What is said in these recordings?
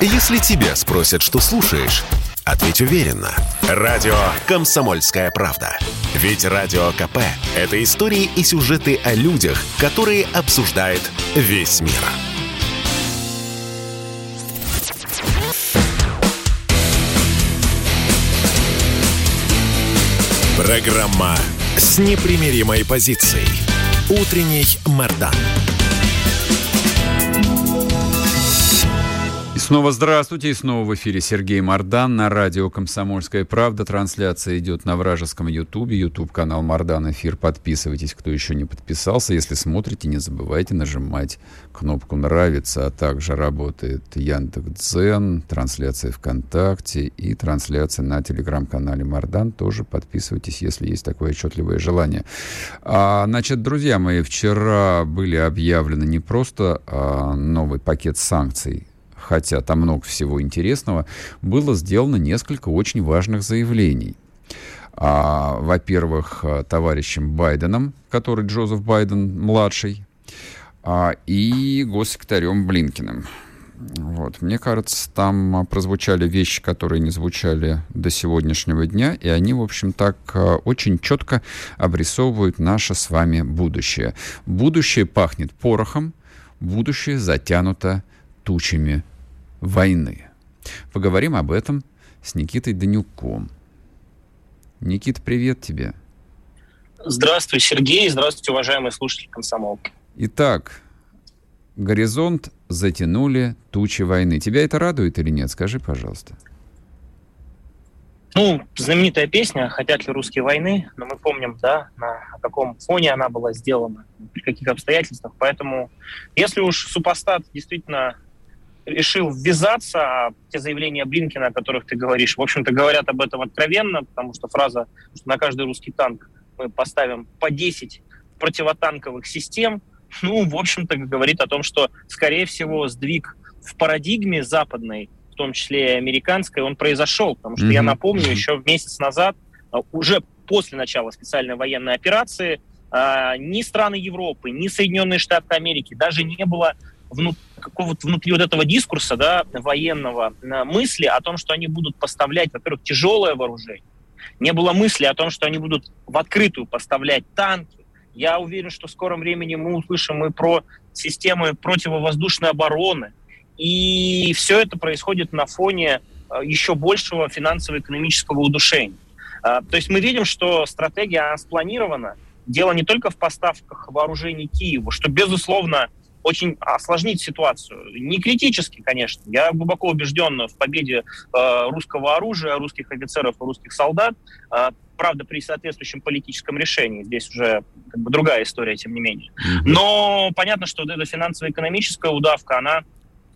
Если тебя спросят, что слушаешь, ответь уверенно. Радио «Комсомольская правда». Ведь Радио КП – это истории и сюжеты о людях, которые обсуждает весь мир. Программа с непримиримой позицией. Утренний Мордан. Снова здравствуйте. И снова в эфире Сергей Мордан на радио «Комсомольская правда». Трансляция идет на вражеском Ютубе. Ютуб-канал Мордан Эфир. Подписывайтесь, кто еще не подписался. Если смотрите, не забывайте нажимать кнопку «Нравится». А также работает Яндекс.Дзен, трансляция ВКонтакте и трансляция на телеграм-канале Мордан. Тоже подписывайтесь, если есть такое отчетливое желание. А, значит, друзья мои, вчера были объявлены не просто а, новый пакет санкций хотя там много всего интересного, было сделано несколько очень важных заявлений. А, во-первых, товарищем Байденом, который Джозеф Байден младший, а, и госсекретарем Блинкиным. Вот. Мне кажется, там прозвучали вещи, которые не звучали до сегодняшнего дня, и они, в общем, так очень четко обрисовывают наше с вами будущее. Будущее пахнет порохом, будущее затянуто тучами войны. Поговорим об этом с Никитой Данюком. Никита, привет тебе. Здравствуй, Сергей. Здравствуйте, уважаемые слушатели комсомолки. Итак, горизонт затянули тучи войны. Тебя это радует или нет? Скажи, пожалуйста. Ну, знаменитая песня «Хотят ли русские войны?» Но мы помним, да, на каком фоне она была сделана, при каких обстоятельствах. Поэтому, если уж супостат действительно решил ввязаться, а те заявления Блинкина, о которых ты говоришь, в общем-то, говорят об этом откровенно, потому что фраза, что на каждый русский танк мы поставим по 10 противотанковых систем, ну, в общем-то, говорит о том, что, скорее всего, сдвиг в парадигме западной, в том числе и американской, он произошел, потому что, mm-hmm. я напомню, еще месяц назад, а, уже после начала специальной военной операции, а, ни страны Европы, ни Соединенные Штаты Америки даже не было внут, какого-то внутри вот этого дискурса да, военного мысли о том, что они будут поставлять, во-первых, тяжелое вооружение. Не было мысли о том, что они будут в открытую поставлять танки. Я уверен, что в скором времени мы услышим и про системы противовоздушной обороны. И все это происходит на фоне э, еще большего финансово-экономического удушения. Э, то есть мы видим, что стратегия спланирована. Дело не только в поставках вооружений Киеву, что, безусловно, очень осложнить ситуацию. Не критически, конечно. Я глубоко убежден в победе э, русского оружия, русских офицеров и русских солдат. Э, правда, при соответствующем политическом решении. Здесь уже как бы, другая история, тем не менее. Но понятно, что вот эта финансово-экономическая удавка, она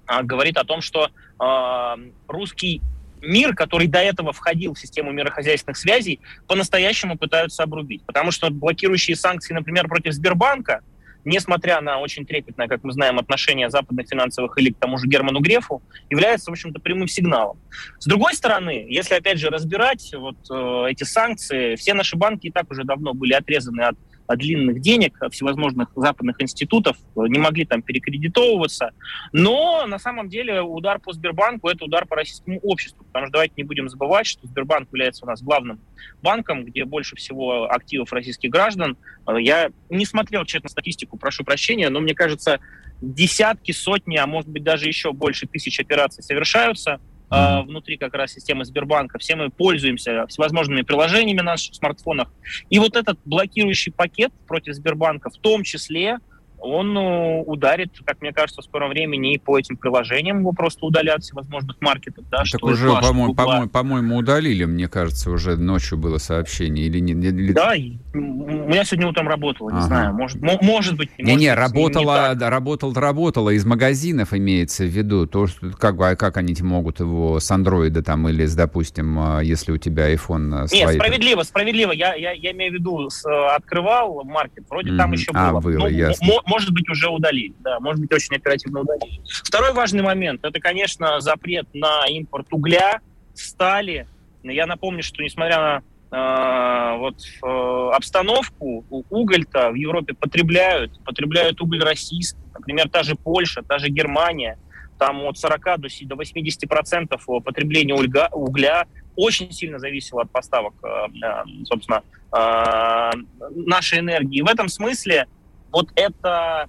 э, говорит о том, что э, русский мир, который до этого входил в систему мирохозяйственных связей, по-настоящему пытаются обрубить. Потому что блокирующие санкции, например, против Сбербанка, несмотря на очень трепетное, как мы знаем, отношение западных финансовых элит к тому же Герману Грефу, является, в общем-то, прямым сигналом. С другой стороны, если, опять же, разбирать вот э, эти санкции, все наши банки и так уже давно были отрезаны от длинных денег всевозможных западных институтов, не могли там перекредитовываться. Но на самом деле удар по Сбербанку – это удар по российскому обществу, потому что давайте не будем забывать, что Сбербанк является у нас главным банком, где больше всего активов российских граждан. Я не смотрел, честно, статистику, прошу прощения, но мне кажется, десятки, сотни, а может быть даже еще больше тысяч операций совершаются – э, внутри как раз системы Сбербанка. Все мы пользуемся всевозможными приложениями на наших смартфонах. И вот этот блокирующий пакет против Сбербанка в том числе он ну, ударит, как мне кажется, в скором времени и по этим приложениям его просто удалят всевозможных маркетов. Да, так уже, по-моему, по по-моему, удалили, мне кажется, уже ночью было сообщение. Или не, или... Да, у меня сегодня утром работало, не ага. знаю, может, может быть. Не-не, работало, не работал, работало, из магазинов имеется в виду, то, что, как, а как они могут его с андроида там или, с, допустим, а, если у тебя iPhone свои... Нет, справедливо, справедливо, я, я, я имею в виду, с, открывал маркет, вроде mm-hmm. там еще а, было. было, ну, ясно может быть, уже удалили. Да, может быть, очень оперативно удалили. Второй важный момент – это, конечно, запрет на импорт угля, стали. Я напомню, что несмотря на э, вот, э, обстановку, уголь-то в Европе потребляют, потребляют уголь российский. Например, та же Польша, та же Германия, там от 40 до 80 процентов потребления угля, угля очень сильно зависело от поставок, собственно, нашей энергии. В этом смысле вот это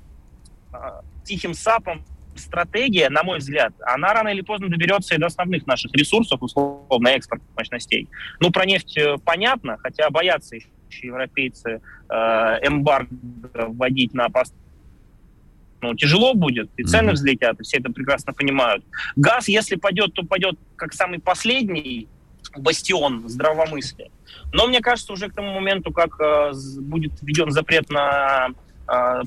тихим сапом стратегия, на мой взгляд, она рано или поздно доберется и до основных наших ресурсов, условно, экспортных мощностей. Ну, про нефть э, понятно, хотя боятся еще европейцы э, эмбарго вводить на пост ну, тяжело будет, и цены mm-hmm. взлетят, и все это прекрасно понимают. Газ, если пойдет, то пойдет как самый последний бастион здравомыслия. Но мне кажется, уже к тому моменту, как э, будет введен запрет на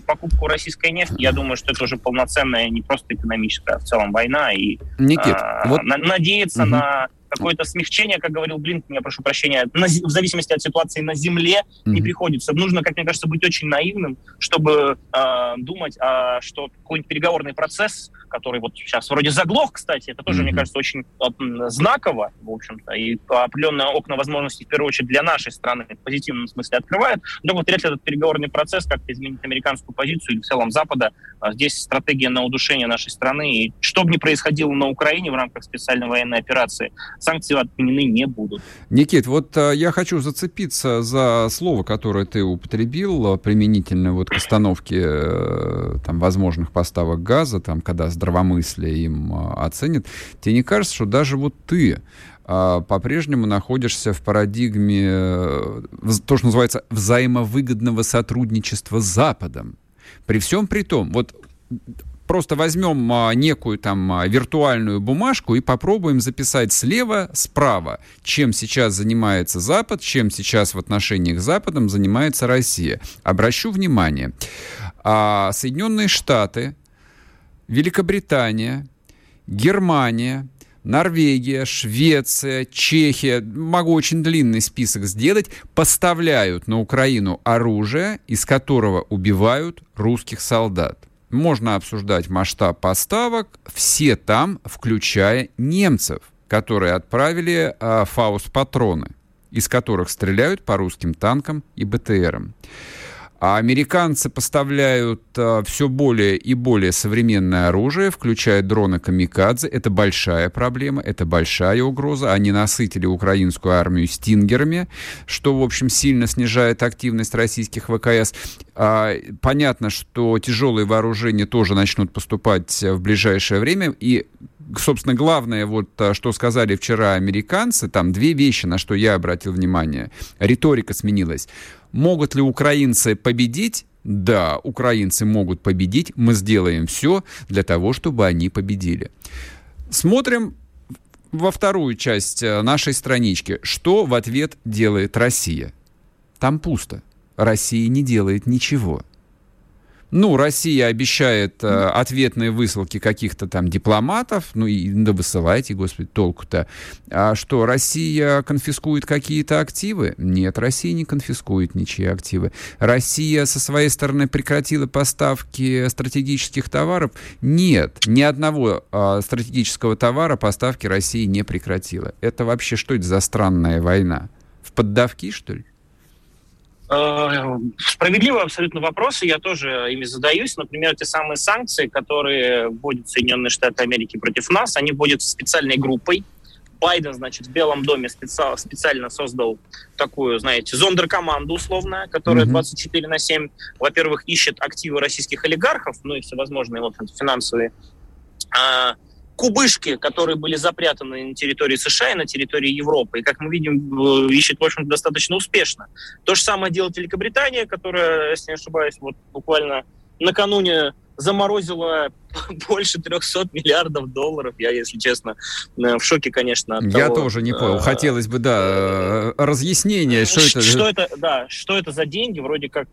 покупку российской нефти, я думаю, что это уже полноценная не просто экономическая, а в целом война. И Никит, а, вот... надеяться угу. на какое-то смягчение, как говорил Блинкин, я прошу прощения, на, в зависимости от ситуации на земле mm-hmm. не приходится. Нужно, как мне кажется, быть очень наивным, чтобы э, думать, э, что какой-нибудь переговорный процесс, который вот сейчас вроде заглох, кстати, это тоже, mm-hmm. мне кажется, очень э, знаково, в общем-то, и определенные окна возможностей, в первую очередь, для нашей страны в позитивном смысле открывает. Но вот вряд ли этот переговорный процесс как-то изменит американскую позицию или в целом Запада. А здесь стратегия на удушение нашей страны. И что бы ни происходило на Украине в рамках специальной военной операции, санкции отменены не будут. Никит, вот а, я хочу зацепиться за слово, которое ты употребил а, применительно вот к остановке э, там, возможных поставок газа, там, когда здравомыслие им а, оценит. Тебе не кажется, что даже вот ты по-прежнему находишься в парадигме, э, то, что называется, взаимовыгодного сотрудничества с Западом. При всем при том, вот просто возьмем а, некую там а, виртуальную бумажку и попробуем записать слева, справа, чем сейчас занимается Запад, чем сейчас в отношениях с Западом занимается Россия. Обращу внимание, а, Соединенные Штаты, Великобритания, Германия, Норвегия, Швеция, Чехия, могу очень длинный список сделать, поставляют на Украину оружие, из которого убивают русских солдат. Можно обсуждать масштаб поставок, все там, включая немцев, которые отправили э, фауст-патроны, из которых стреляют по русским танкам и БТРам. А американцы поставляют а, все более и более современное оружие, включая дроны «Камикадзе». Это большая проблема, это большая угроза. Они насытили украинскую армию «Стингерами», что, в общем, сильно снижает активность российских ВКС. А, понятно, что тяжелые вооружения тоже начнут поступать в ближайшее время. И собственно, главное, вот а, что сказали вчера американцы, там две вещи, на что я обратил внимание. Риторика сменилась. Могут ли украинцы победить? Да, украинцы могут победить. Мы сделаем все для того, чтобы они победили. Смотрим во вторую часть э, нашей странички. Что в ответ делает Россия? Там пусто. Россия не делает ничего. Ну, Россия обещает э, ответные высылки каких-то там дипломатов, ну и да высылайте, господи, толку-то. А что, Россия конфискует какие-то активы? Нет, Россия не конфискует ничьи активы. Россия со своей стороны прекратила поставки стратегических товаров? Нет, ни одного э, стратегического товара поставки России не прекратила. Это вообще что это за странная война? В поддавки, что ли? Э, справедливые абсолютно вопросы, я тоже ими задаюсь. Например, те самые санкции, которые вводят Соединенные Штаты Америки против нас, они вводят специальной группой. Байден, значит, в Белом доме специально, специально создал такую, знаете, зондеркоманду условная, которая 24 на 7, во-первых, ищет активы российских олигархов, ну и всевозможные вот, финансовые а, кубышки, которые были запрятаны на территории США и на территории Европы. И, как мы видим, ищет, в общем достаточно успешно. То же самое делает Великобритания, которая, если не ошибаюсь, вот буквально накануне заморозила больше 300 миллиардов долларов. Я, если честно, э, в шоке, конечно. От Я того, тоже не понял. Э, Хотелось бы, да, э, разъяснения, что это... Что это, да, что это за деньги, вроде как...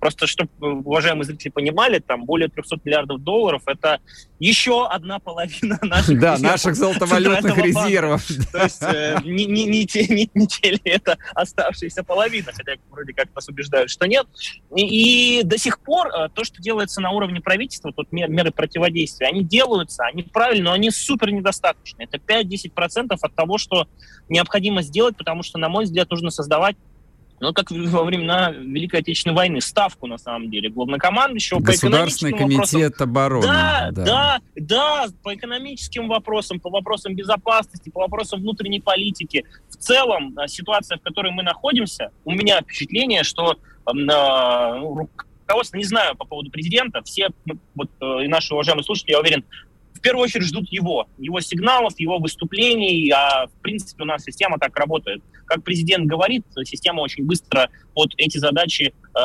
Просто, чтобы уважаемые зрители понимали, там более 300 миллиардов долларов — это еще одна половина наших Да, наших золотовалютных резервов. То есть не, не, не, те, не, не те ли это оставшаяся половина, хотя вроде как нас убеждают, что нет. И, и до сих пор то, что делается на уровне правительства, тут меры противодействия, они делаются, они правильно, но они супер недостаточны. Это 5-10% от того, что необходимо сделать, потому что, на мой взгляд, нужно создавать ну, как во времена Великой Отечественной войны, ставку, на самом деле, главнокомандующего по Государственный комитет вопросам. обороны. Да, да, да, да, по экономическим вопросам, по вопросам безопасности, по вопросам внутренней политики. В целом, э, ситуация, в которой мы находимся, у меня впечатление, что э, ну, руководство, не знаю по поводу президента, все, ну, вот э, и наши уважаемые слушатели, я уверен, в первую очередь ждут его, его сигналов, его выступлений, а в принципе у нас система так работает. Как президент говорит, система очень быстро под эти задачи э,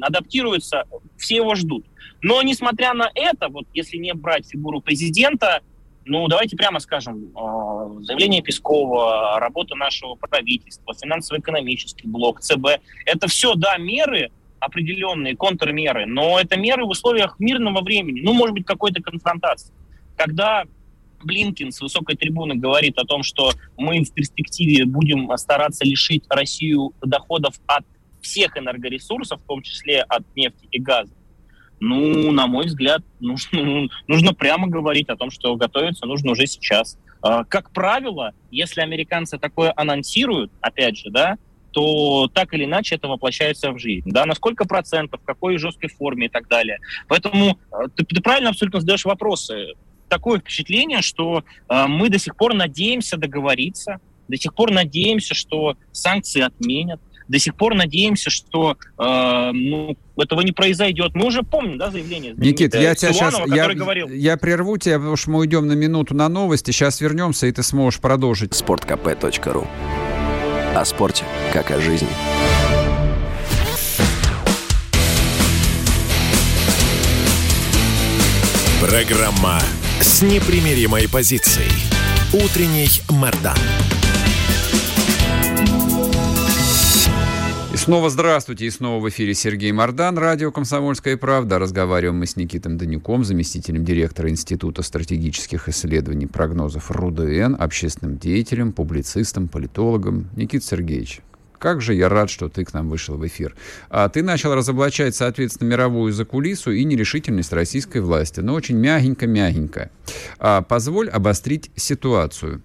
адаптируется, все его ждут. Но несмотря на это, вот если не брать фигуру президента, ну, давайте прямо скажем, э, заявление Пескова, работа нашего правительства, финансово-экономический блок, ЦБ, это все, да, меры, определенные контрмеры, но это меры в условиях мирного времени, ну, может быть, какой-то конфронтации когда Блинкин с высокой трибуны говорит о том, что мы в перспективе будем стараться лишить Россию доходов от всех энергоресурсов, в том числе от нефти и газа, ну, на мой взгляд, нужно, нужно прямо говорить о том, что готовиться нужно уже сейчас. А, как правило, если американцы такое анонсируют, опять же, да, то так или иначе это воплощается в жизнь. Да, на сколько процентов, в какой жесткой форме и так далее. Поэтому а, ты, ты правильно абсолютно задаешь вопросы такое впечатление, что э, мы до сих пор надеемся договориться, до сих пор надеемся, что санкции отменят, до сих пор надеемся, что э, ну, этого не произойдет. Мы уже помним, да, заявление. Никит, я тебя сейчас, я, говорил... я прерву тебя, потому что мы уйдем на минуту на новости, сейчас вернемся, и ты сможешь продолжить. sportkp.ru О спорте, как о жизни. Программа с непримиримой позицией. Утренний Мордан. Снова здравствуйте, и снова в эфире Сергей Мордан, радио «Комсомольская правда». Разговариваем мы с Никитом Данюком, заместителем директора Института стратегических исследований прогнозов РУДН, общественным деятелем, публицистом, политологом. Никита Сергеевич, как же я рад, что ты к нам вышел в эфир. А ты начал разоблачать, соответственно, мировую закулису и нерешительность российской власти, но очень мягенько-мягенько. А, позволь обострить ситуацию.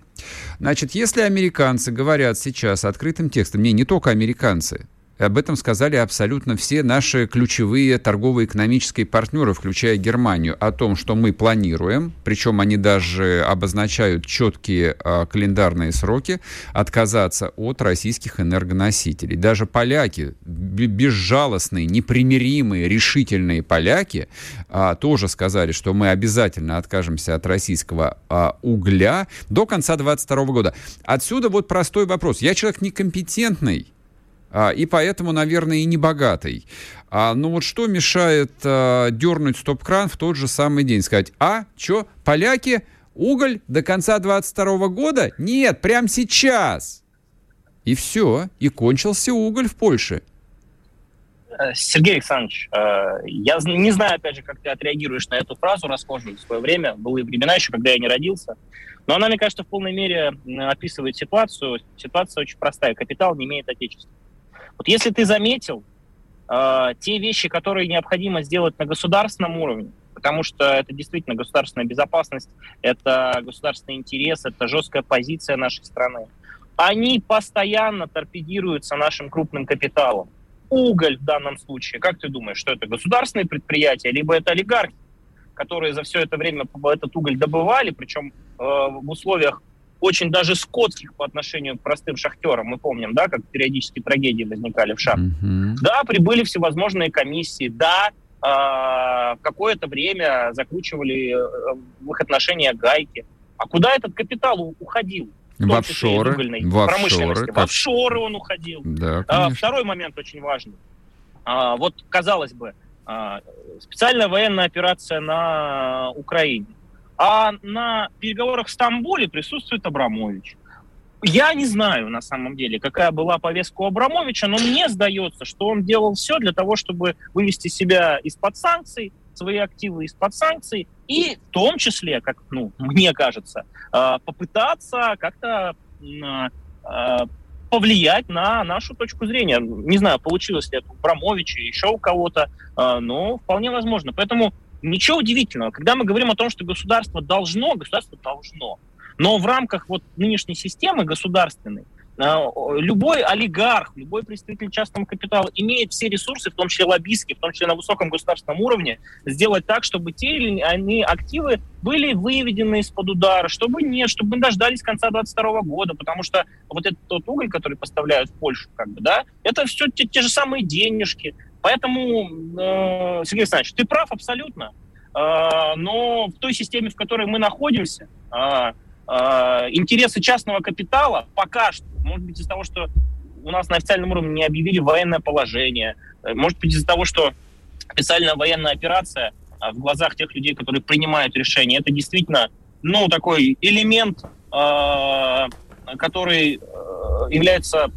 Значит, если американцы говорят сейчас открытым текстом, не, не только американцы, об этом сказали абсолютно все наши ключевые торгово-экономические партнеры, включая Германию, о том, что мы планируем, причем они даже обозначают четкие а, календарные сроки, отказаться от российских энергоносителей. Даже поляки, безжалостные, непримиримые, решительные поляки, а, тоже сказали, что мы обязательно откажемся от российского а, угля до конца 2022 года. Отсюда вот простой вопрос. Я человек некомпетентный, и поэтому, наверное, и не богатый. А, ну вот что мешает а, дернуть стоп-кран в тот же самый день? Сказать, а, что, поляки, уголь до конца 22 года? Нет, прямо сейчас. И все, и кончился уголь в Польше. Э, Сергей Александрович, э, я не знаю, опять же, как ты отреагируешь на эту фразу расхожую в свое время. Были времена еще, когда я не родился. Но она, мне кажется, в полной мере описывает ситуацию. Ситуация очень простая. Капитал не имеет отечества. Вот если ты заметил, э, те вещи, которые необходимо сделать на государственном уровне, потому что это действительно государственная безопасность, это государственный интерес, это жесткая позиция нашей страны, они постоянно торпедируются нашим крупным капиталом. Уголь в данном случае, как ты думаешь, что это государственные предприятия, либо это олигархи, которые за все это время этот уголь добывали, причем э, в условиях очень даже скотских по отношению к простым шахтерам. Мы помним, да, как периодически трагедии возникали в шахтах. Mm-hmm. Да, прибыли всевозможные комиссии, да, э, какое-то время закручивали э, в их отношения гайки. А куда этот капитал уходил? В, в офшоры, в офшоры, в офшоры он уходил. Да, а, второй момент очень важный. А, вот, казалось бы, а, специальная военная операция на Украине. А на переговорах в Стамбуле присутствует Абрамович. Я не знаю, на самом деле, какая была повестка у Абрамовича, но мне сдается, что он делал все для того, чтобы вывести себя из-под санкций, свои активы из-под санкций, и в том числе, как ну, мне кажется, а, попытаться как-то а, повлиять на нашу точку зрения. Не знаю, получилось ли это у Абрамовича, еще у кого-то, а, но вполне возможно. Поэтому Ничего удивительного. Когда мы говорим о том, что государство должно, государство должно. Но в рамках вот нынешней системы государственной а, любой олигарх, любой представитель частного капитала имеет все ресурсы, в том числе лоббистские, в том числе на высоком государственном уровне, сделать так, чтобы те или иные активы были выведены из-под удара, чтобы нет, чтобы мы дождались конца 2022 года, потому что вот этот тот уголь, который поставляют в Польшу, как бы, да, это все те, те же самые денежки. Поэтому, э, Сергей Александрович, ты прав абсолютно. Э, но в той системе, в которой мы находимся, э, Э, интересы частного капитала пока что, может быть, из-за того, что у нас на официальном уровне не объявили военное положение, э, может быть, из-за того, что специальная военная операция э, в глазах тех людей, которые принимают решения, это действительно, ну, такой элемент, который является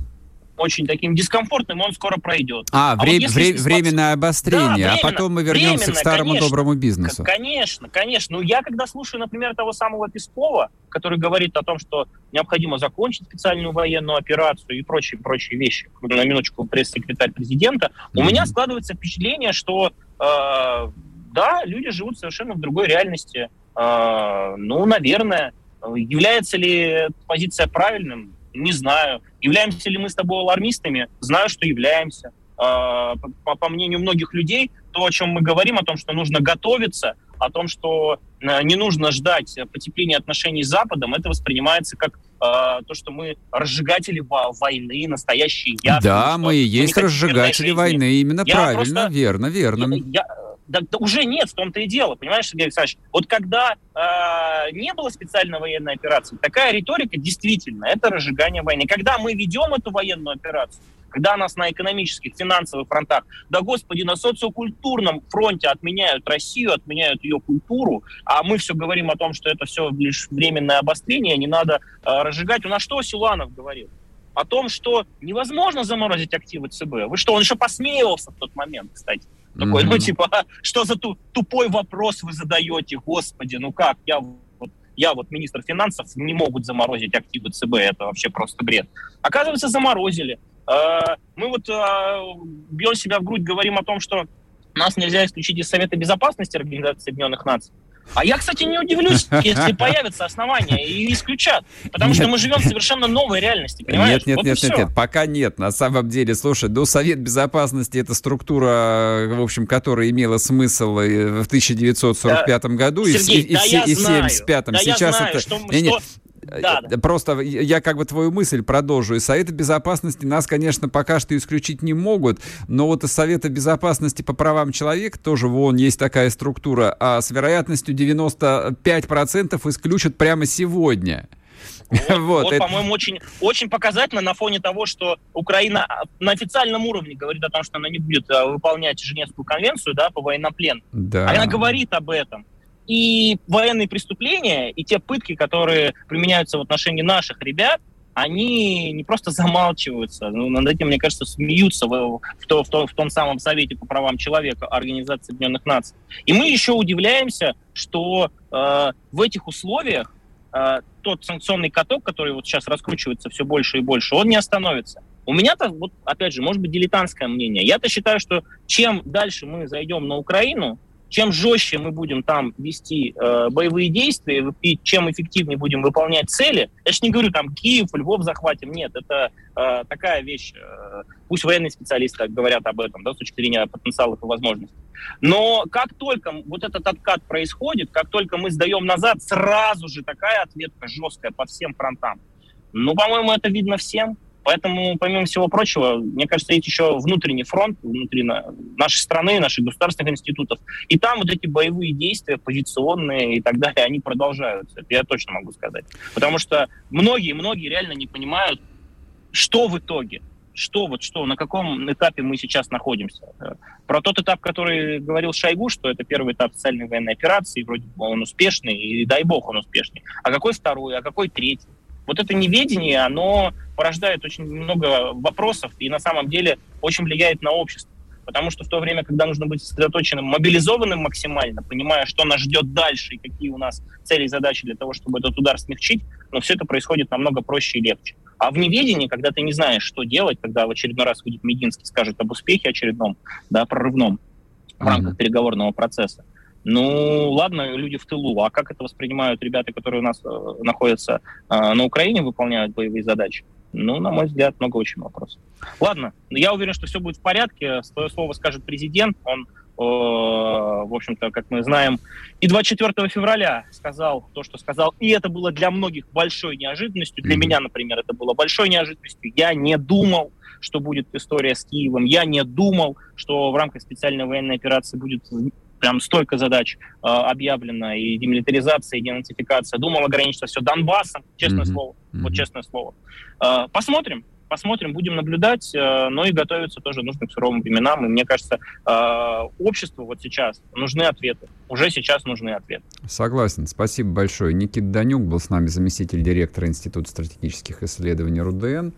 очень таким дискомфортным, он скоро пройдет. А, а вре- вот вре- ситуация... временное обострение, да, а потом мы вернемся к старому конечно, доброму бизнесу. Конечно, конечно. Ну, я когда слушаю, например, того самого Пескова, который говорит о том, что необходимо закончить специальную военную операцию и прочие, прочие вещи, на минуточку пресс-секретарь президента, mm-hmm. у меня складывается впечатление, что э, да, люди живут совершенно в другой реальности. Э, ну, наверное. Является ли позиция правильным? Не знаю. Являемся ли мы с тобой алармистами? Знаю, что являемся. А, по, по мнению многих людей, то, о чем мы говорим, о том, что нужно готовиться, о том, что э, не нужно ждать потепления отношений с Западом, это воспринимается как э, то, что мы разжигатели войны, настоящие я. Да, мы и есть разжигатели войны, именно я правильно, просто, верно, верно. Я, я, да, да уже нет, в том-то и дело, понимаешь, Сергей Александрович? Вот когда э, не было специальной военной операции, такая риторика действительно, это разжигание войны. Когда мы ведем эту военную операцию, когда нас на экономических, финансовых фронтах, да господи, на социокультурном фронте отменяют Россию, отменяют ее культуру, а мы все говорим о том, что это все лишь временное обострение, не надо э, разжигать. У нас что Силуанов говорил? О том, что невозможно заморозить активы ЦБ. Вы что, он еще посмеивался в тот момент, кстати. Такой, mm-hmm. ну, типа, а, что за ту, тупой вопрос вы задаете, господи, ну как, я вот, я вот министр финансов, не могут заморозить активы ЦБ, это вообще просто бред. Оказывается, заморозили. А, мы вот а, бьем себя в грудь, говорим о том, что нас нельзя исключить из Совета Безопасности Организации Объединенных Наций. А я, кстати, не удивлюсь, если появятся основания и исключат. Потому нет. что мы живем в совершенно новой реальности, понимаешь? Нет, нет, вот нет, нет, нет, пока нет. На самом деле, слушай, ну, Совет Безопасности это структура, в общем, которая имела смысл в 1945 да. году Сергей, и, да и, и, и в 1975. Да Сейчас знаю, это... Что, не, что да, да. Просто я как бы твою мысль продолжу. И Совета Безопасности нас, конечно, пока что исключить не могут, но вот из Совета Безопасности по правам человека тоже вон есть такая структура, а с вероятностью 95% исключат прямо сегодня. Вот, вот, вот это... по-моему, очень, очень показательно на фоне того, что Украина на официальном уровне говорит о том, что она не будет а, выполнять Женевскую конвенцию да, по военноплену. Да. Она говорит об этом. И военные преступления, и те пытки, которые применяются в отношении наших ребят, они не просто замалчиваются, ну, над этим, мне кажется, смеются в, в, то, в, том, в том самом Совете по правам человека Организации Объединенных Наций. И мы еще удивляемся, что э, в этих условиях э, тот санкционный каток, который вот сейчас раскручивается все больше и больше, он не остановится. У меня-то, вот, опять же, может быть, дилетантское мнение. Я-то считаю, что чем дальше мы зайдем на Украину, чем жестче мы будем там вести э, боевые действия и чем эффективнее будем выполнять цели, я же не говорю там Киев, Львов захватим, нет, это э, такая вещь, э, пусть военные специалисты говорят об этом, да, с точки зрения потенциалов и возможностей. Но как только вот этот откат происходит, как только мы сдаем назад, сразу же такая ответка жесткая по всем фронтам. Ну, по-моему, это видно всем. Поэтому, помимо всего прочего, мне кажется, есть еще внутренний фронт внутри нашей страны, наших государственных институтов. И там вот эти боевые действия, позиционные и так далее, они продолжаются. Это я точно могу сказать. Потому что многие-многие реально не понимают, что в итоге что вот что, на каком этапе мы сейчас находимся. Про тот этап, который говорил Шойгу, что это первый этап специальной военной операции, вроде бы он успешный, и дай бог он успешный. А какой второй, а какой третий? Вот это неведение, оно порождает очень много вопросов и на самом деле очень влияет на общество. Потому что в то время, когда нужно быть сосредоточенным, мобилизованным максимально, понимая, что нас ждет дальше и какие у нас цели и задачи для того, чтобы этот удар смягчить, но все это происходит намного проще и легче. А в неведении, когда ты не знаешь, что делать, когда в очередной раз выйдет Мединский, скажет об успехе очередном, да, прорывном в рамках mm-hmm. переговорного процесса, ну, ладно, люди в тылу. А как это воспринимают ребята, которые у нас э, находятся э, на Украине, выполняют боевые задачи? Ну, на мой взгляд, много очень вопросов. Ладно, я уверен, что все будет в порядке. Свое слово скажет президент. Он, э, в общем-то, как мы знаем, и 24 февраля сказал то, что сказал. И это было для многих большой неожиданностью. Для mm-hmm. меня, например, это было большой неожиданностью. Я не думал, что будет история с Киевом. Я не думал, что в рамках специальной военной операции будет прям столько задач э, объявлено, и демилитаризация, и денацификация. Думал ограничиться все Донбассом, честное mm-hmm. слово. Mm-hmm. Вот честное слово. Э, посмотрим, посмотрим, будем наблюдать, э, но и готовиться тоже нужно к суровым временам. И мне кажется, э, обществу вот сейчас нужны ответы. Уже сейчас нужны ответы. Согласен. Спасибо большое. Никит Данюк был с нами заместитель директора Института стратегических исследований РУДН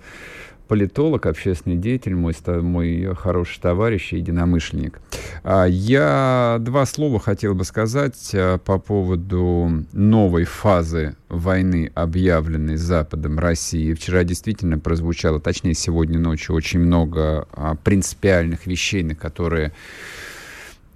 политолог, общественный деятель, мой, мой хороший товарищ и единомышленник. А, я два слова хотел бы сказать а, по поводу новой фазы войны, объявленной Западом России. Вчера действительно прозвучало, точнее, сегодня ночью очень много а, принципиальных вещей, на которые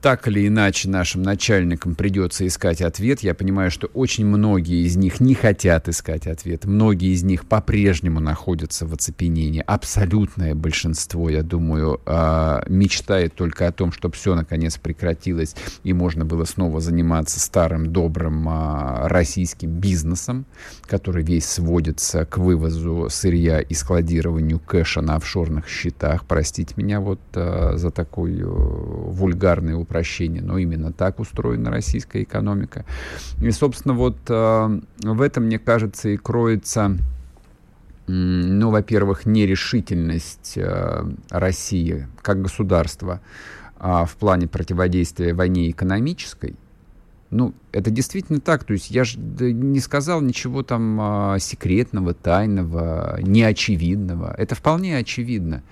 так или иначе нашим начальникам придется искать ответ. Я понимаю, что очень многие из них не хотят искать ответ. Многие из них по-прежнему находятся в оцепенении. Абсолютное большинство, я думаю, а, мечтает только о том, чтобы все наконец прекратилось и можно было снова заниматься старым добрым а, российским бизнесом, который весь сводится к вывозу сырья и складированию кэша на офшорных счетах. Простите меня вот а, за такой вульгарный управление упрощение, но именно так устроена российская экономика. И, собственно, вот э, в этом, мне кажется, и кроется, ну, во-первых, нерешительность э, России как государства э, в плане противодействия войне экономической, ну, это действительно так. То есть я же не сказал ничего там а, секретного, тайного, неочевидного. Это вполне очевидно.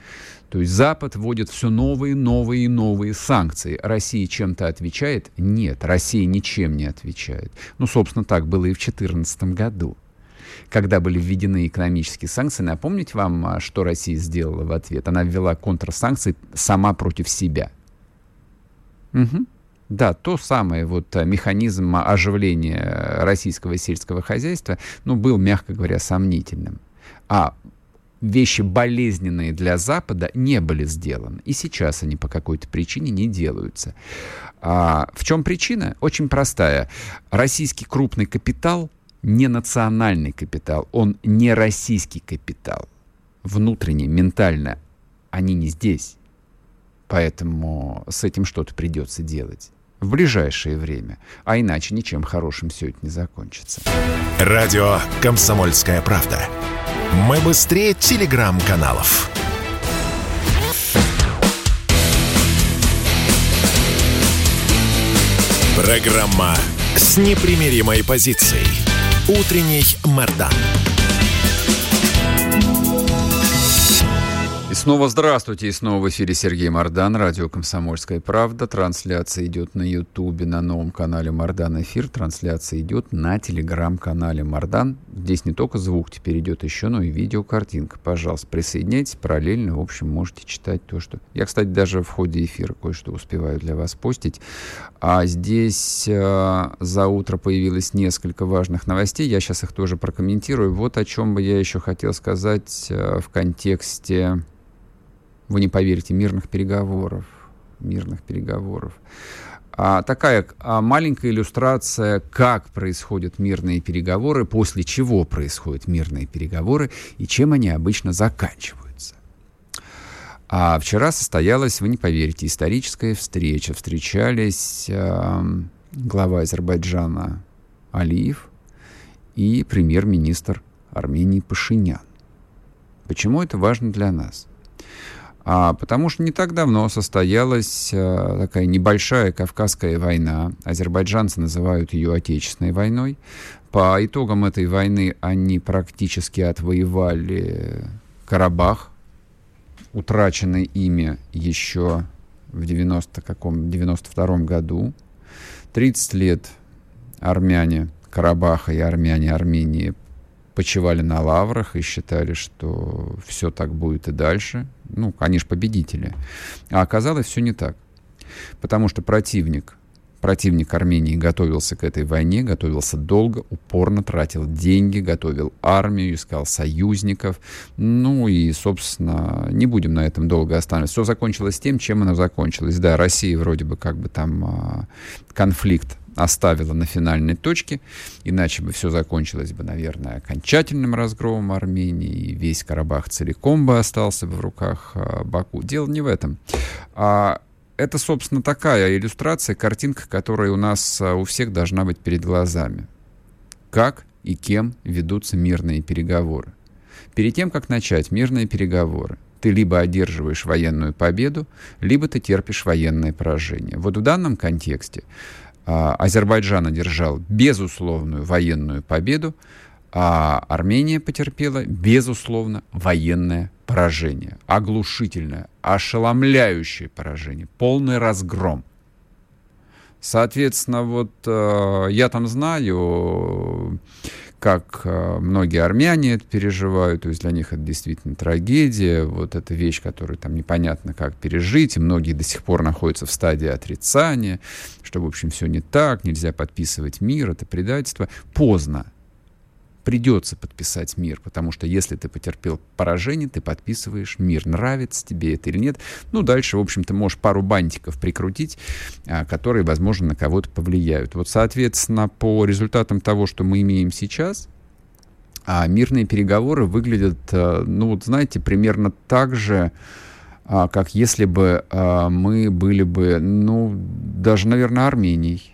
То есть Запад вводит все новые, новые и новые санкции. Россия чем-то отвечает? Нет, Россия ничем не отвечает. Ну, собственно, так было и в 2014 году когда были введены экономические санкции. Напомнить вам, а, что Россия сделала в ответ? Она ввела контрсанкции сама против себя. Угу. Да, то самое вот а, механизм оживления российского сельского хозяйства, ну, был, мягко говоря, сомнительным. А вещи болезненные для Запада не были сделаны. И сейчас они по какой-то причине не делаются. А в чем причина? Очень простая. Российский крупный капитал не национальный капитал, он не российский капитал. Внутренне, ментально они не здесь. Поэтому с этим что-то придется делать в ближайшее время. А иначе ничем хорошим все это не закончится. Радио «Комсомольская правда». Мы быстрее телеграм-каналов. Программа с непримиримой позицией. Утренний Мордан. Снова здравствуйте, и снова в эфире Сергей Мордан, радио «Комсомольская правда». Трансляция идет на Ютубе, на новом канале Мордан Эфир. Трансляция идет на телеграм-канале Мордан. Здесь не только звук теперь идет еще, но и видеокартинка. Пожалуйста, присоединяйтесь параллельно. В общем, можете читать то, что... Я, кстати, даже в ходе эфира кое-что успеваю для вас постить. А здесь э, за утро появилось несколько важных новостей. Я сейчас их тоже прокомментирую. Вот о чем бы я еще хотел сказать э, в контексте вы не поверите, мирных переговоров. Мирных переговоров. А, такая а, маленькая иллюстрация, как происходят мирные переговоры, после чего происходят мирные переговоры и чем они обычно заканчиваются. А вчера состоялась, вы не поверите, историческая встреча. Встречались э, глава Азербайджана Алиев и премьер-министр Армении Пашинян. Почему это важно для нас? А, потому что не так давно состоялась а, такая небольшая Кавказская война. Азербайджанцы называют ее Отечественной войной. По итогам этой войны они практически отвоевали Карабах, утраченный ими еще в 90 каком 92 году. 30 лет армяне Карабаха и армяне Армении почивали на лаврах и считали, что все так будет и дальше. Ну, они же победители. А оказалось все не так. Потому что противник Противник Армении готовился к этой войне, готовился долго, упорно тратил деньги, готовил армию, искал союзников. Ну и, собственно, не будем на этом долго останавливаться. Все закончилось тем, чем оно закончилось. Да, Россия вроде бы как бы там а, конфликт оставила на финальной точке, иначе бы все закончилось бы, наверное, окончательным разгромом Армении, и весь Карабах целиком бы остался бы в руках а, Баку. Дело не в этом. А это, собственно, такая иллюстрация, картинка, которая у нас а, у всех должна быть перед глазами. Как и кем ведутся мирные переговоры. Перед тем, как начать мирные переговоры, ты либо одерживаешь военную победу, либо ты терпишь военное поражение. Вот в данном контексте Азербайджан одержал безусловную военную победу, а Армения потерпела, безусловно, военное поражение. Оглушительное, ошеломляющее поражение, полный разгром. Соответственно, вот э, я там знаю, как э, многие армяне это переживают, то есть для них это действительно трагедия, вот эта вещь, которую там непонятно как пережить, и многие до сих пор находятся в стадии отрицания, что, в общем, все не так, нельзя подписывать мир, это предательство. Поздно придется подписать мир, потому что если ты потерпел поражение, ты подписываешь мир. Нравится тебе это или нет. Ну, дальше, в общем-то, можешь пару бантиков прикрутить, а, которые, возможно, на кого-то повлияют. Вот, соответственно, по результатам того, что мы имеем сейчас, а мирные переговоры выглядят, а, ну, вот знаете, примерно так же, а, как если бы мы были бы, ну, даже, наверное, Арменией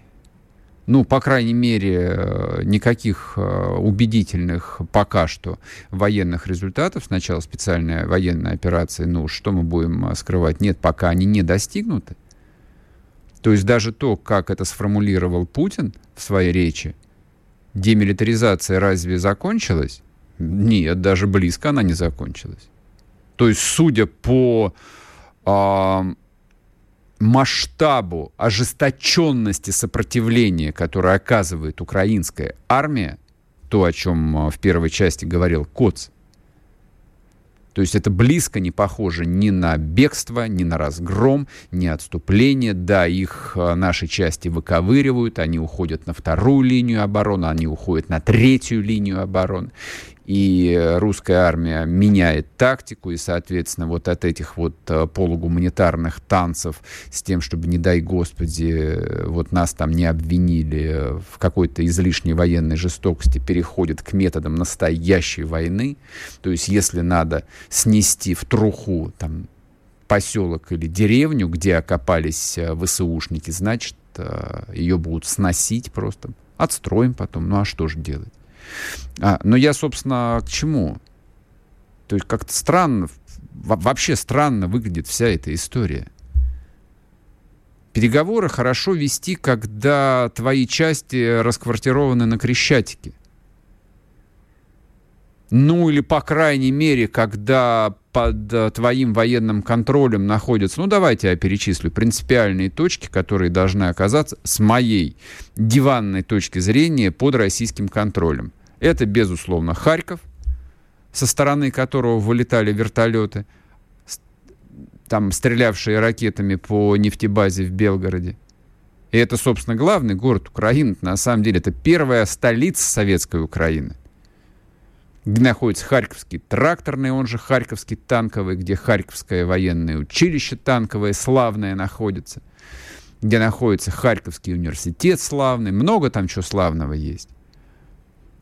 ну, по крайней мере, э, никаких э, убедительных пока что военных результатов. Сначала специальная военная операция, ну, что мы будем э, скрывать? Нет, пока они не достигнуты. То есть даже то, как это сформулировал Путин в своей речи, демилитаризация разве закончилась? Нет, даже близко она не закончилась. То есть, судя по масштабу ожесточенности сопротивления, которое оказывает украинская армия, то, о чем а, в первой части говорил Коц, то есть это близко не похоже ни на бегство, ни на разгром, ни отступление. Да, их а, наши части выковыривают, они уходят на вторую линию обороны, они уходят на третью линию обороны и русская армия меняет тактику, и, соответственно, вот от этих вот э, полугуманитарных танцев с тем, чтобы, не дай Господи, вот нас там не обвинили в какой-то излишней военной жестокости, переходит к методам настоящей войны. То есть, если надо снести в труху там поселок или деревню, где окопались э, ВСУшники, значит, э, ее будут сносить просто. Отстроим потом. Ну а что же делать? А, но я, собственно, к чему? То есть как-то странно, вообще странно выглядит вся эта история. Переговоры хорошо вести, когда твои части расквартированы на Крещатике. Ну или, по крайней мере, когда под э, твоим военным контролем находятся, ну давайте я перечислю, принципиальные точки, которые должны оказаться, с моей диванной точки зрения, под российским контролем. Это, безусловно, Харьков, со стороны которого вылетали вертолеты, там стрелявшие ракетами по нефтебазе в Белгороде. И это, собственно, главный город Украины. На самом деле, это первая столица советской Украины. Где находится Харьковский тракторный, он же Харьковский танковый, где Харьковское военное училище танковое славное находится, где находится Харьковский университет славный. Много там чего славного есть.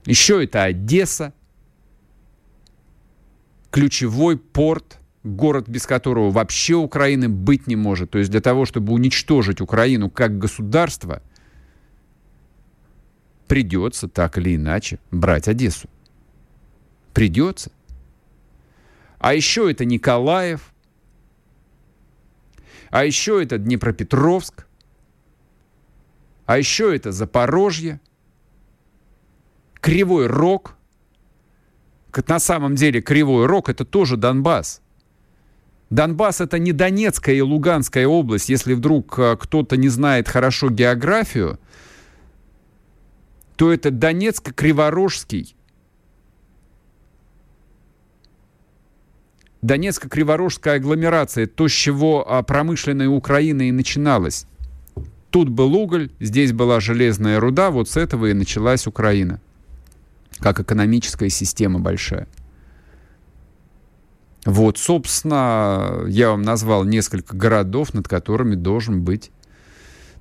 Еще это Одесса, ключевой порт, город, без которого вообще Украины быть не может. То есть для того, чтобы уничтожить Украину как государство, придется так или иначе брать Одессу. Придется. А еще это Николаев. А еще это Днепропетровск. А еще это Запорожье. Кривой Рог. На самом деле Кривой Рог это тоже Донбасс. Донбасс это не Донецкая и Луганская область. Если вдруг э, кто-то не знает хорошо географию, то это Донецко-Криворожский. Донецко-Криворожская агломерация, то, с чего а, промышленная Украина и начиналась. Тут был уголь, здесь была железная руда, вот с этого и началась Украина. Как экономическая система большая. Вот, собственно, я вам назвал несколько городов, над которыми должен быть,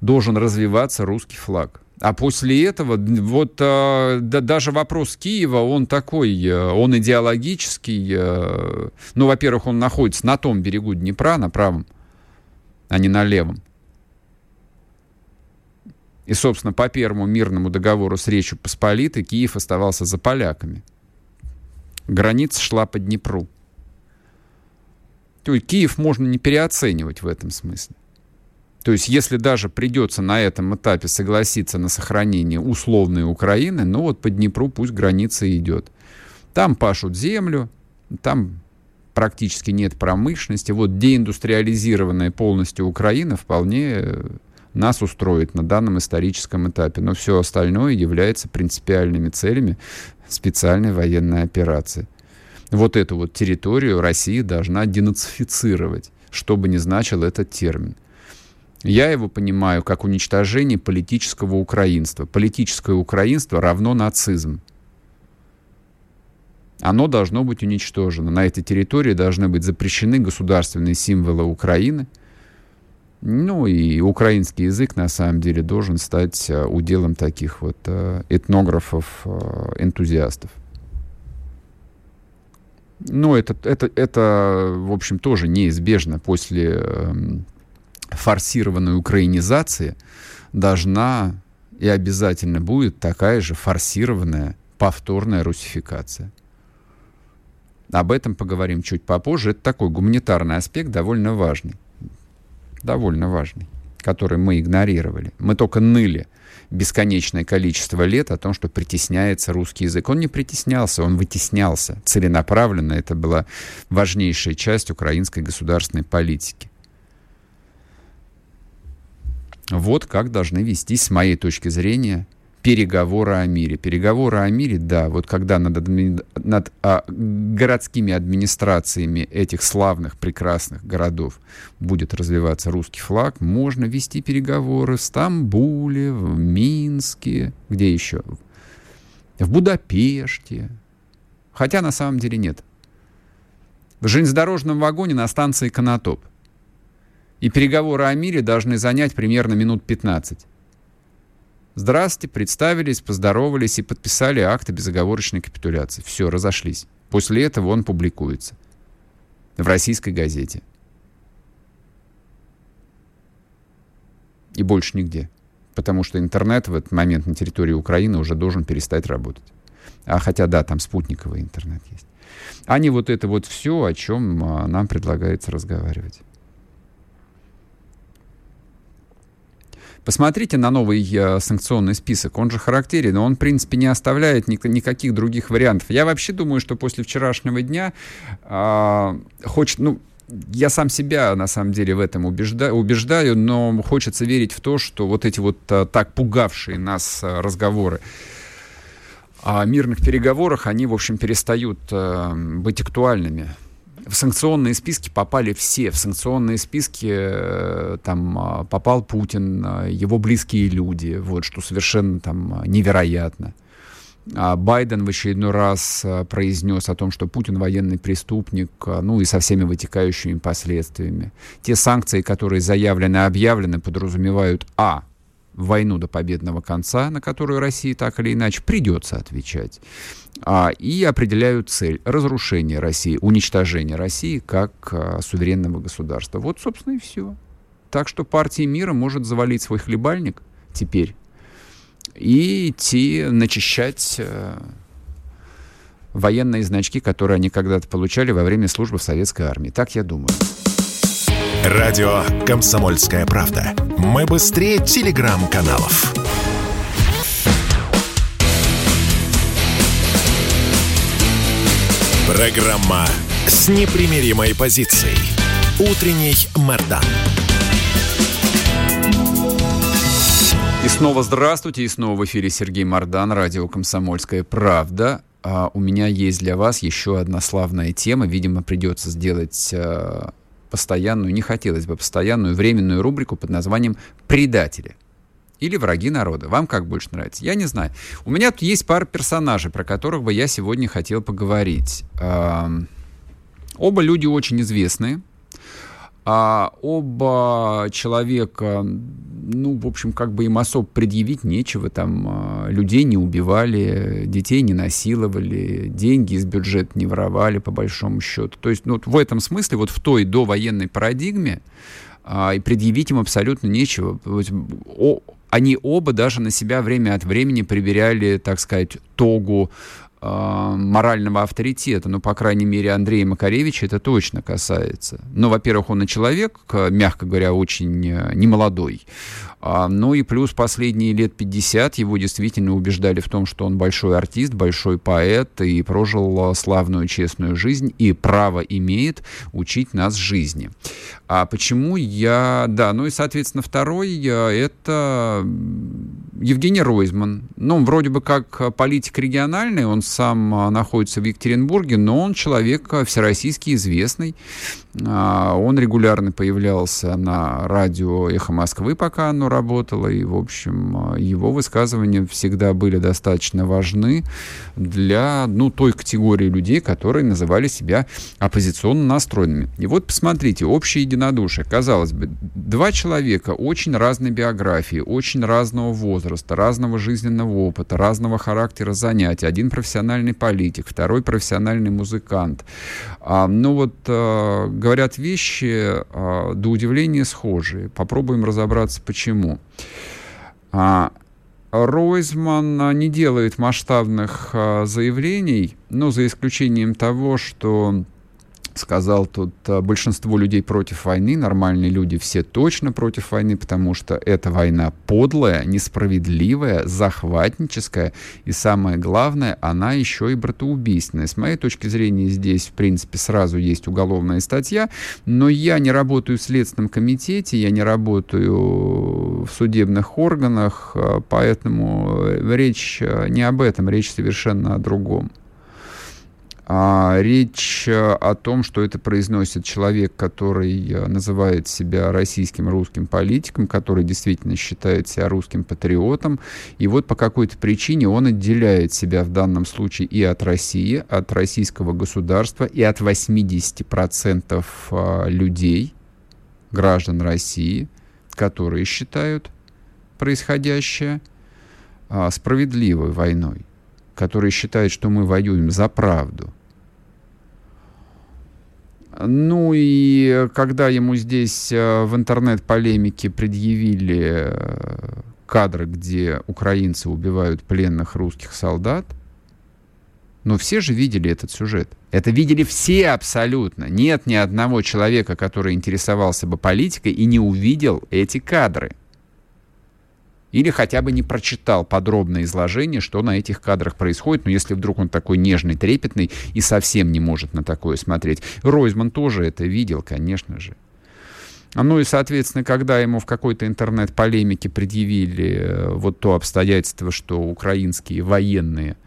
должен развиваться русский флаг. А после этого, вот э, да, даже вопрос Киева, он такой, э, он идеологический. Э, ну, во-первых, он находится на том берегу Днепра, на правом, а не на левом. И, собственно, по первому мирному договору с Речью Посполитой Киев оставался за поляками. Граница шла по Днепру. То есть Киев можно не переоценивать в этом смысле. То есть если даже придется на этом этапе согласиться на сохранение условной Украины, ну вот по Днепру пусть граница идет. Там пашут землю, там практически нет промышленности. Вот деиндустриализированная полностью Украина вполне нас устроит на данном историческом этапе. Но все остальное является принципиальными целями специальной военной операции вот эту вот территорию Россия должна денацифицировать, что бы ни значил этот термин. Я его понимаю как уничтожение политического украинства. Политическое украинство равно нацизм. Оно должно быть уничтожено. На этой территории должны быть запрещены государственные символы Украины. Ну и украинский язык на самом деле должен стать э, уделом таких вот э, этнографов, э. Ну, это, это, это, в общем, тоже неизбежно после э, форсированной украинизации должна и обязательно будет такая же форсированная повторная русификация. Об этом поговорим чуть попозже. Это такой гуманитарный аспект, довольно важный. Довольно важный, который мы игнорировали. Мы только ныли бесконечное количество лет о том, что притесняется русский язык. Он не притеснялся, он вытеснялся целенаправленно. Это была важнейшая часть украинской государственной политики. Вот как должны вестись, с моей точки зрения, переговоры о мире. Переговоры о мире, да, вот когда над, над а, городскими администрациями этих славных, прекрасных городов будет развиваться русский флаг, можно вести переговоры в Стамбуле, в Минске, где еще? В Будапеште. Хотя на самом деле нет. В железнодорожном вагоне на станции Конотоп. И переговоры о мире должны занять примерно минут 15. Здравствуйте, представились, поздоровались и подписали акт о безоговорочной капитуляции. Все, разошлись. После этого он публикуется в российской газете. И больше нигде. Потому что интернет в этот момент на территории Украины уже должен перестать работать. А хотя да, там спутниковый интернет есть. А не вот это вот все, о чем а, нам предлагается разговаривать. Посмотрите на новый э, санкционный список. Он же характерен, но он, в принципе, не оставляет ни, никаких других вариантов. Я вообще думаю, что после вчерашнего дня э, хочет, ну, я сам себя, на самом деле, в этом убежда, убеждаю, но хочется верить в то, что вот эти вот а, так пугавшие нас а, разговоры о мирных переговорах, они, в общем, перестают а, быть актуальными в санкционные списки попали все. В санкционные списки э, там а, попал Путин, а, его близкие люди, вот, что совершенно там невероятно. А Байден в очередной раз произнес о том, что Путин военный преступник, ну и со всеми вытекающими последствиями. Те санкции, которые заявлены объявлены, подразумевают а войну до победного конца, на которую России так или иначе придется отвечать, а, и определяют цель разрушения России, уничтожения России как а, суверенного государства. Вот, собственно, и все. Так что партия мира может завалить свой хлебальник теперь и идти начищать э, военные значки, которые они когда-то получали во время службы в советской армии. Так я думаю. Радио «Комсомольская правда». Мы быстрее телеграм-каналов. Программа с непримиримой позицией. Утренний Мордан. И снова здравствуйте, и снова в эфире Сергей Мордан, радио «Комсомольская правда». А у меня есть для вас еще одна славная тема. Видимо, придется сделать а, постоянную, не хотелось бы постоянную временную рубрику под названием «Предатели». Или враги народа. Вам как больше нравится? Я не знаю. У меня тут есть пара персонажей, про которых бы я сегодня хотел поговорить. Оба люди очень известные. А оба человека, ну, в общем, как бы им особо предъявить нечего. Там а, людей не убивали, детей не насиловали, деньги из бюджета не воровали, по большому счету. То есть, ну, в этом смысле, вот в той довоенной парадигме, а, и предъявить им абсолютно нечего. О, они оба даже на себя время от времени проверяли, так сказать, тогу морального авторитета, ну, по крайней мере, Андрея Макаревича это точно касается. Ну, во-первых, он и человек, мягко говоря, очень э, немолодой. А, ну и плюс последние лет 50 его действительно убеждали в том, что он большой артист, большой поэт и прожил славную, честную жизнь и право имеет учить нас жизни. А почему я... Да, ну и, соответственно, второй э, — это Евгений Ройзман. Ну, он вроде бы как политик региональный, он сам э, находится в Екатеринбурге, но он человек э, всероссийский известный. А, он регулярно появлялся на радио «Эхо Москвы», пока оно работало, и, в общем, его высказывания всегда были достаточно важны для, ну, той категории людей, которые называли себя оппозиционно настроенными. И вот посмотрите, общее единодушие. Казалось бы, два человека очень разной биографии, очень разного возраста, разного жизненного опыта, разного характера занятий. Один профессиональный политик, второй профессиональный музыкант. А, ну вот а, говорят вещи а, до удивления схожие. Попробуем разобраться, почему. А, Ройзман не делает масштабных а, заявлений, но за исключением того, что сказал тут, э, большинство людей против войны, нормальные люди все точно против войны, потому что эта война подлая, несправедливая, захватническая, и самое главное, она еще и братоубийственная. С моей точки зрения, здесь, в принципе, сразу есть уголовная статья, но я не работаю в Следственном комитете, я не работаю в судебных органах, э, поэтому речь э, не об этом, речь совершенно о другом. А, речь э, о том, что это произносит человек, который э, называет себя российским русским политиком, который действительно считает себя русским патриотом. И вот по какой-то причине он отделяет себя в данном случае и от России, от российского государства, и от 80% э, людей, граждан России, которые считают происходящее справедливой войной которые считают, что мы воюем за правду, ну и когда ему здесь э, в интернет-полемике предъявили э, кадры, где украинцы убивают пленных русских солдат, но все же видели этот сюжет. Это видели все абсолютно. Нет ни одного человека, который интересовался бы политикой и не увидел эти кадры или хотя бы не прочитал подробное изложение, что на этих кадрах происходит, но если вдруг он такой нежный, трепетный и совсем не может на такое смотреть. Ройзман тоже это видел, конечно же. Ну и, соответственно, когда ему в какой-то интернет-полемике предъявили э, вот то обстоятельство, что украинские военные – а,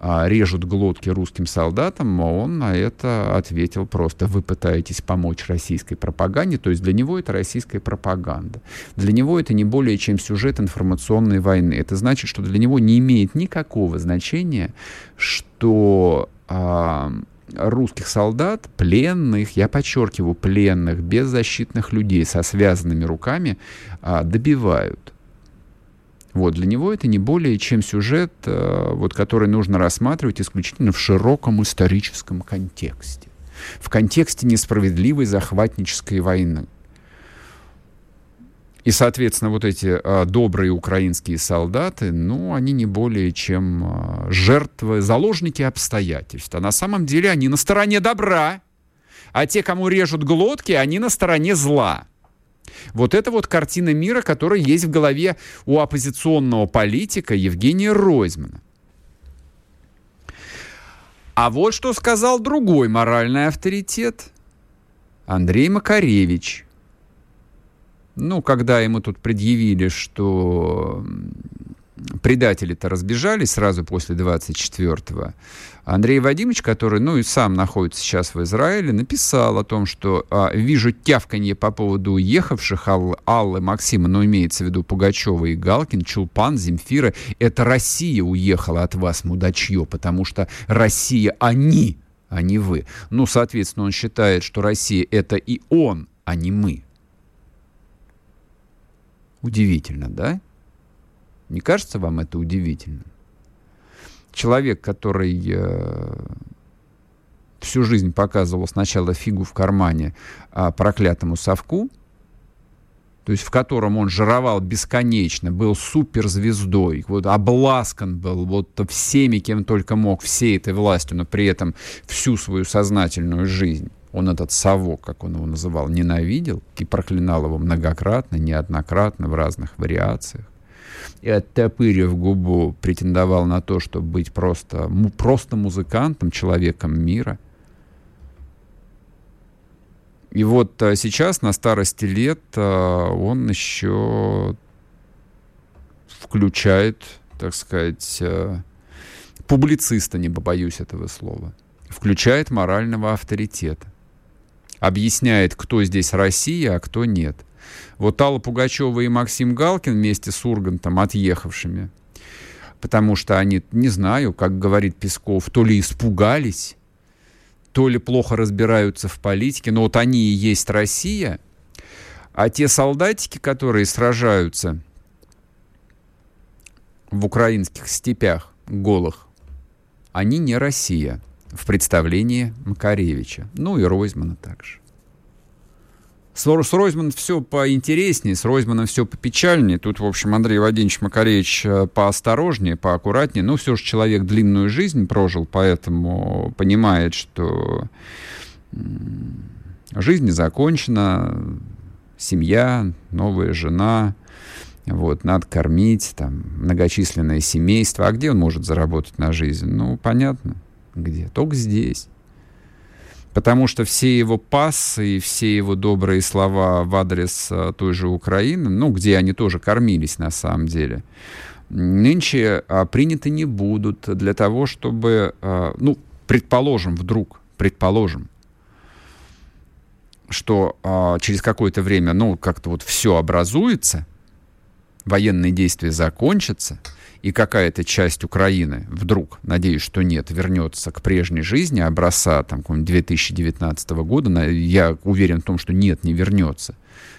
режут глотки русским солдатам, он на это ответил просто, вы пытаетесь помочь российской пропаганде, то есть для него это российская пропаганда. Для него это не более чем сюжет информационной войны. Это значит, что для него не имеет никакого значения, что а, русских солдат, пленных, я подчеркиваю, пленных, беззащитных людей со связанными руками а, добивают. Вот, для него это не более чем сюжет, э, вот, который нужно рассматривать исключительно в широком историческом контексте. В контексте несправедливой захватнической войны. И, соответственно, вот эти а, добрые украинские солдаты, ну, они не более чем а, жертвы, заложники обстоятельств. А на самом деле они на стороне добра, а те, кому режут глотки, они на стороне зла. Вот это вот картина мира, которая есть в голове у оппозиционного политика Евгения Ройзмана. А вот что сказал другой моральный авторитет Андрей Макаревич. Ну, когда ему тут предъявили, что предатели-то разбежались сразу после 24-го, Андрей Вадимович, который, ну, и сам находится сейчас в Израиле, написал о том, что а, вижу тявканье по поводу уехавших Аллы, Аллы Максима, но имеется в виду Пугачева и Галкин, Чулпан, Земфира. Это Россия уехала от вас, мудачье, потому что Россия они, а не вы. Ну, соответственно, он считает, что Россия это и он, а не мы. Удивительно, да? Не кажется вам это удивительным? Человек, который э, всю жизнь показывал сначала фигу в кармане а проклятому совку, то есть в котором он жировал бесконечно, был суперзвездой, вот обласкан был вот всеми, кем только мог, всей этой властью, но при этом всю свою сознательную жизнь. Он этот совок, как он его называл, ненавидел и проклинал его многократно, неоднократно в разных вариациях и оттопырив губу, претендовал на то, чтобы быть просто, просто музыкантом, человеком мира. И вот а, сейчас, на старости лет, а, он еще включает, так сказать, а, публициста, не побоюсь этого слова, включает морального авторитета, объясняет, кто здесь Россия, а кто нет – вот Алла Пугачева и Максим Галкин вместе с Ургантом отъехавшими, потому что они, не знаю, как говорит Песков, то ли испугались, то ли плохо разбираются в политике, но вот они и есть Россия, а те солдатики, которые сражаются в украинских степях голых, они не Россия в представлении Макаревича, ну и Ройзмана также. С, с Ройзманом все поинтереснее, с Ройзманом все попечальнее. Тут, в общем, Андрей Владимирович Макаревич э, поосторожнее, поаккуратнее. Ну, все же человек длинную жизнь прожил, поэтому понимает, что жизнь не закончена, семья, новая жена, вот, надо кормить, там, многочисленное семейство. А где он может заработать на жизнь? Ну, понятно, где? Только здесь потому что все его пассы и все его добрые слова в адрес а, той же Украины, ну, где они тоже кормились на самом деле, нынче а, приняты не будут для того, чтобы, а, ну, предположим, вдруг, предположим, что а, через какое-то время, ну, как-то вот все образуется, военные действия закончатся, и какая-то часть Украины вдруг, надеюсь, что нет, вернется к прежней жизни образца там, 2019 года, я уверен в том, что нет, не вернется.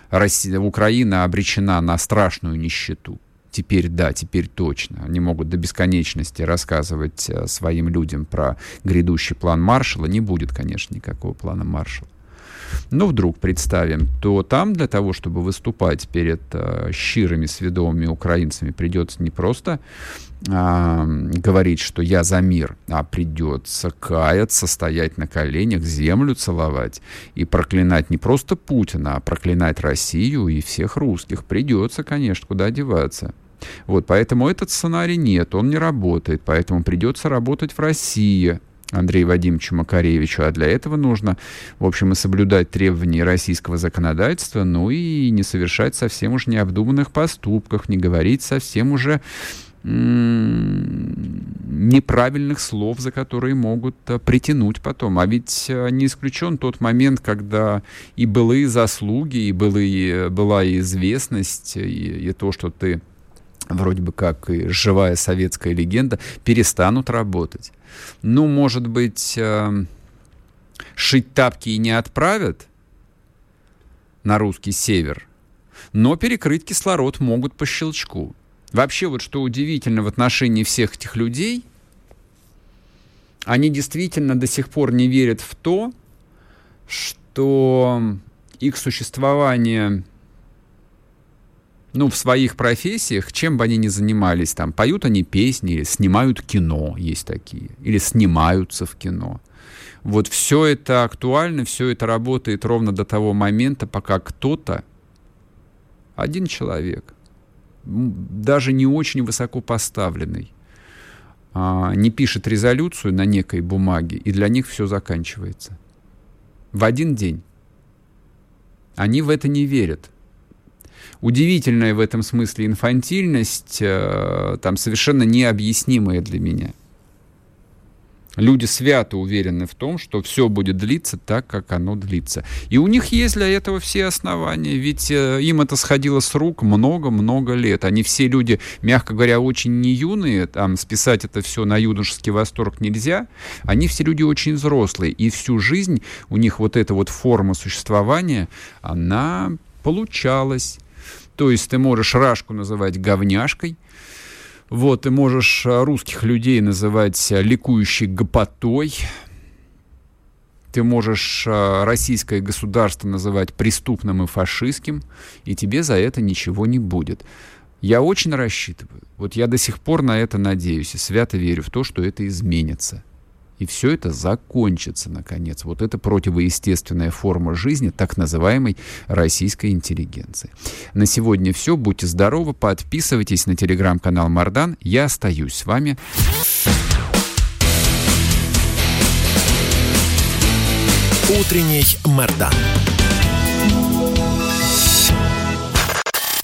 Россия, Украина обречена на страшную нищету. Теперь да, теперь точно. Они могут до бесконечности рассказывать э, своим людям про грядущий план Маршала. Не будет, конечно, никакого плана Маршала но вдруг представим, то там для того, чтобы выступать перед э, щирыми, сведомыми украинцами, придется не просто э, говорить, что я за мир, а придется каяться, стоять на коленях, землю целовать и проклинать не просто Путина, а проклинать Россию и всех русских. Придется, конечно, куда деваться. Вот, поэтому этот сценарий нет, он не работает, поэтому придется работать в России, Андрею Вадимовичу Макаревичу, а для этого нужно, в общем, и соблюдать требования российского законодательства, ну и не совершать совсем уж необдуманных поступков, не говорить совсем уже неправильных слов, за которые могут а, притянуть потом. А ведь а, не исключен тот момент, когда и былые заслуги, и былые, была и известность, и, и то, что ты вроде бы как и живая советская легенда, перестанут работать. Ну, может быть, э, шить тапки и не отправят на русский север, но перекрыть кислород могут по щелчку. Вообще, вот что удивительно в отношении всех этих людей, они действительно до сих пор не верят в то, что их существование ну, в своих профессиях, чем бы они ни занимались, там, поют они песни, или снимают кино, есть такие, или снимаются в кино. Вот все это актуально, все это работает ровно до того момента, пока кто-то, один человек, даже не очень высоко поставленный, а, не пишет резолюцию на некой бумаге, и для них все заканчивается. В один день. Они в это не верят. Удивительная в этом смысле инфантильность, э, там совершенно необъяснимая для меня. Люди свято уверены в том, что все будет длиться так, как оно длится. И у них есть для этого все основания, ведь э, им это сходило с рук много-много лет. Они все люди, мягко говоря, очень не юные, там списать это все на юношеский восторг нельзя. Они все люди очень взрослые, и всю жизнь у них вот эта вот форма существования, она получалась. То есть ты можешь Рашку называть говняшкой, вот, ты можешь э, русских людей называть э, ликующей гопотой. Ты можешь э, российское государство называть преступным и фашистским, и тебе за это ничего не будет. Я очень рассчитываю, вот я до сих пор на это надеюсь и свято верю в то, что это изменится и все это закончится, наконец. Вот это противоестественная форма жизни так называемой российской интеллигенции. На сегодня все. Будьте здоровы, подписывайтесь на телеграм-канал Мардан. Я остаюсь с вами. Утренний Мардан.